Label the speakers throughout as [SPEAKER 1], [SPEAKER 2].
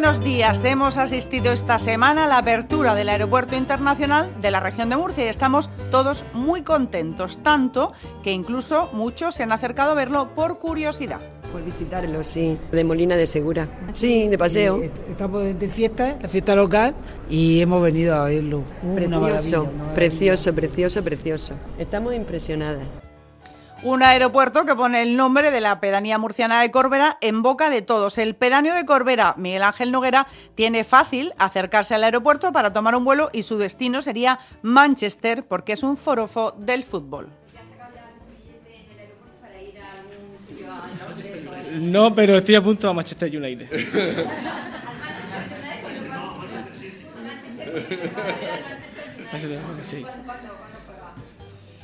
[SPEAKER 1] Buenos días. Hemos asistido esta semana a la apertura del Aeropuerto Internacional de la región de Murcia y estamos todos muy contentos, tanto que incluso muchos se han acercado a verlo por curiosidad.
[SPEAKER 2] Por visitarlo, sí, de Molina de Segura. Sí, de paseo.
[SPEAKER 3] estamos de fiesta, la fiesta local, y hemos venido a verlo.
[SPEAKER 2] Precioso, precioso, precioso, precioso. Estamos impresionadas.
[SPEAKER 1] Un aeropuerto que pone el nombre de la pedanía murciana de Corbera en boca de todos. El pedáneo de Corbera, Miguel Ángel Noguera, tiene fácil acercarse al aeropuerto para tomar un vuelo y su destino sería Manchester porque es un forofo del fútbol.
[SPEAKER 4] No, pero estoy a punto a Manchester United. sí.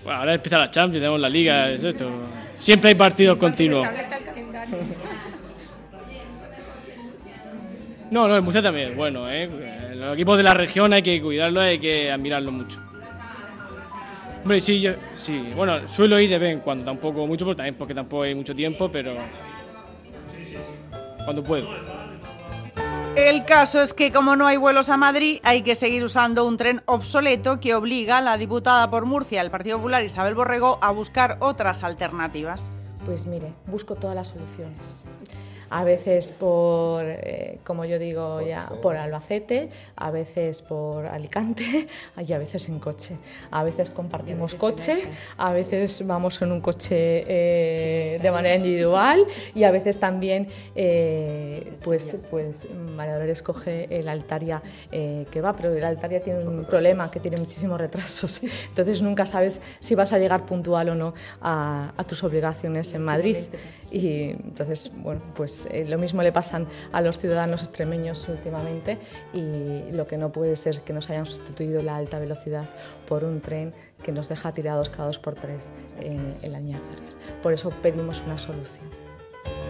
[SPEAKER 4] Ahora empieza la Champions, tenemos la Liga, esto. Siempre hay partidos continuos. No, no, el museo también es bueno, ¿eh? Los equipos de la región hay que cuidarlos, hay que admirarlos mucho. Hombre, sí, yo, sí. Bueno, suelo ir de vez en cuando, tampoco mucho, porque también porque tampoco hay mucho tiempo, pero cuando puedo.
[SPEAKER 1] El caso es que como no hay vuelos a Madrid, hay que seguir usando un tren obsoleto que obliga a la diputada por Murcia del Partido Popular, Isabel Borrego, a buscar otras alternativas.
[SPEAKER 5] Pues mire, busco todas las soluciones a veces por, eh, como yo digo ya, por Albacete, a veces por Alicante y a veces en coche. A veces compartimos coche, a veces vamos en un coche eh, de manera individual y a veces también eh, pues, pues María Dolores coge el Altaria que va, pero el Altaria tiene un problema que tiene muchísimos retrasos, entonces nunca sabes si vas a llegar puntual o no a, a tus obligaciones en Madrid. y entonces, bueno, pues pues, eh, lo mismo le pasan a los ciudadanos extremeños últimamente y lo que no puede ser que nos hayan sustituido la alta velocidad por un tren que nos deja tirados cada dos por tres en, en la Por eso pedimos una solución.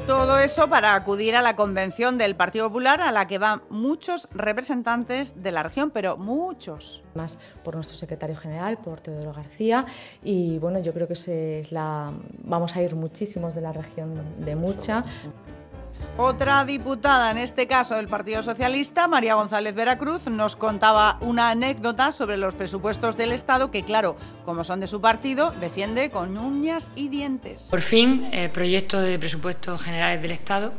[SPEAKER 1] Todo eso para acudir a la convención del Partido Popular a la que van muchos representantes de la región, pero muchos.
[SPEAKER 5] Más por nuestro secretario general, por Teodoro García, y bueno, yo creo que la, vamos a ir muchísimos de la región de Mucha.
[SPEAKER 1] Otra diputada, en este caso del Partido Socialista, María González Veracruz, nos contaba una anécdota sobre los presupuestos del Estado que, claro, como son de su partido, defiende con uñas y dientes.
[SPEAKER 6] Por fin, el proyecto de presupuestos generales del Estado.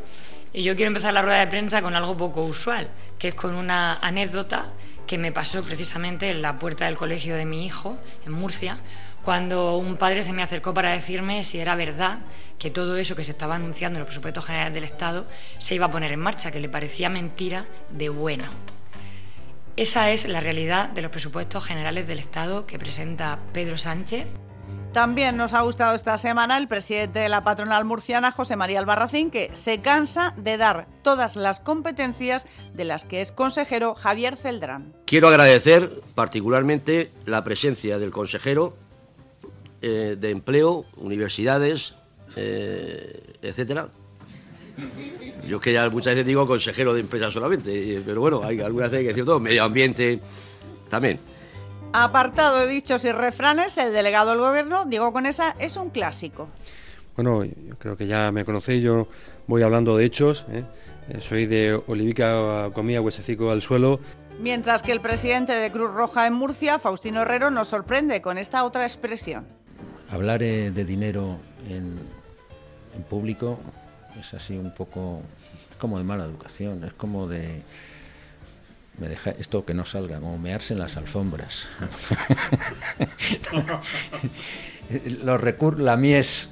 [SPEAKER 6] Y yo quiero empezar la rueda de prensa con algo poco usual, que es con una anécdota que me pasó precisamente en la puerta del colegio de mi hijo, en Murcia, cuando un padre se me acercó para decirme si era verdad que todo eso que se estaba anunciando en los presupuestos generales del Estado se iba a poner en marcha, que le parecía mentira de bueno. Esa es la realidad de los presupuestos generales del Estado que presenta Pedro Sánchez.
[SPEAKER 1] También nos ha gustado esta semana el presidente de la patronal murciana, José María Albarracín, que se cansa de dar todas las competencias de las que es consejero Javier Celdrán.
[SPEAKER 7] Quiero agradecer particularmente la presencia del consejero eh, de empleo, universidades, eh, etcétera. Yo que ya muchas veces digo consejero de empresa solamente, pero bueno, hay algunas veces que decir todo, medio ambiente también.
[SPEAKER 1] Apartado de dichos y refranes, el delegado del gobierno, Diego Conesa, es un clásico.
[SPEAKER 8] Bueno, yo creo que ya me conocéis, yo voy hablando de hechos, ¿eh? soy de Olivica Comía, Huesecico al suelo.
[SPEAKER 1] Mientras que el presidente de Cruz Roja en Murcia, Faustino Herrero, nos sorprende con esta otra expresión
[SPEAKER 9] hablar eh, de dinero en, público es así un poco como de mala educación, es como de me deja esto que no salga, como mearse en las alfombras. los recursos, la mies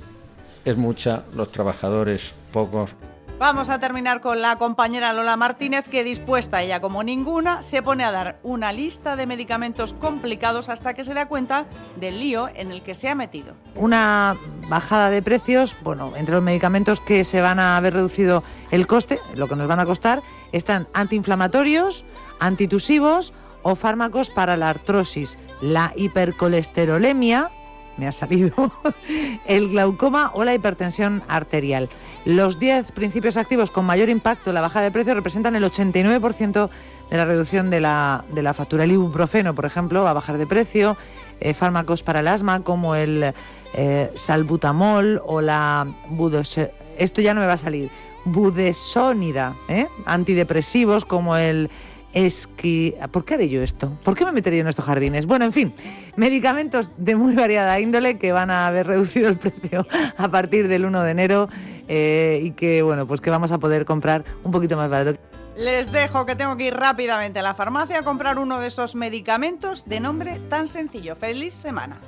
[SPEAKER 9] es mucha, los trabajadores pocos.
[SPEAKER 1] Vamos a terminar con la compañera Lola Martínez, que dispuesta ella como ninguna, se pone a dar una lista de medicamentos complicados hasta que se da cuenta del lío en el que se ha metido.
[SPEAKER 10] Una bajada de precios, bueno, entre los medicamentos que se van a haber reducido el coste, lo que nos van a costar, están antiinflamatorios, antitusivos o fármacos para la artrosis, la hipercolesterolemia, me ha salido, el glaucoma o la hipertensión arterial. Los 10 principios activos con mayor impacto en la bajada de precios representan el 89% de la reducción de la, de la factura. El ibuprofeno, por ejemplo, va a bajar de precio. Eh, fármacos para el asma como el eh, salbutamol o la budos... Esto ya no me va a salir. budesónida, ¿eh? antidepresivos como el esqui... ¿Por qué haré yo esto? ¿Por qué me metería en estos jardines? Bueno, en fin, medicamentos de muy variada índole que van a haber reducido el precio a partir del 1 de enero eh, y que, bueno, pues que vamos a poder comprar un poquito más barato.
[SPEAKER 1] Les dejo que tengo que ir rápidamente a la farmacia a comprar uno de esos medicamentos de nombre tan sencillo. ¡Feliz semana!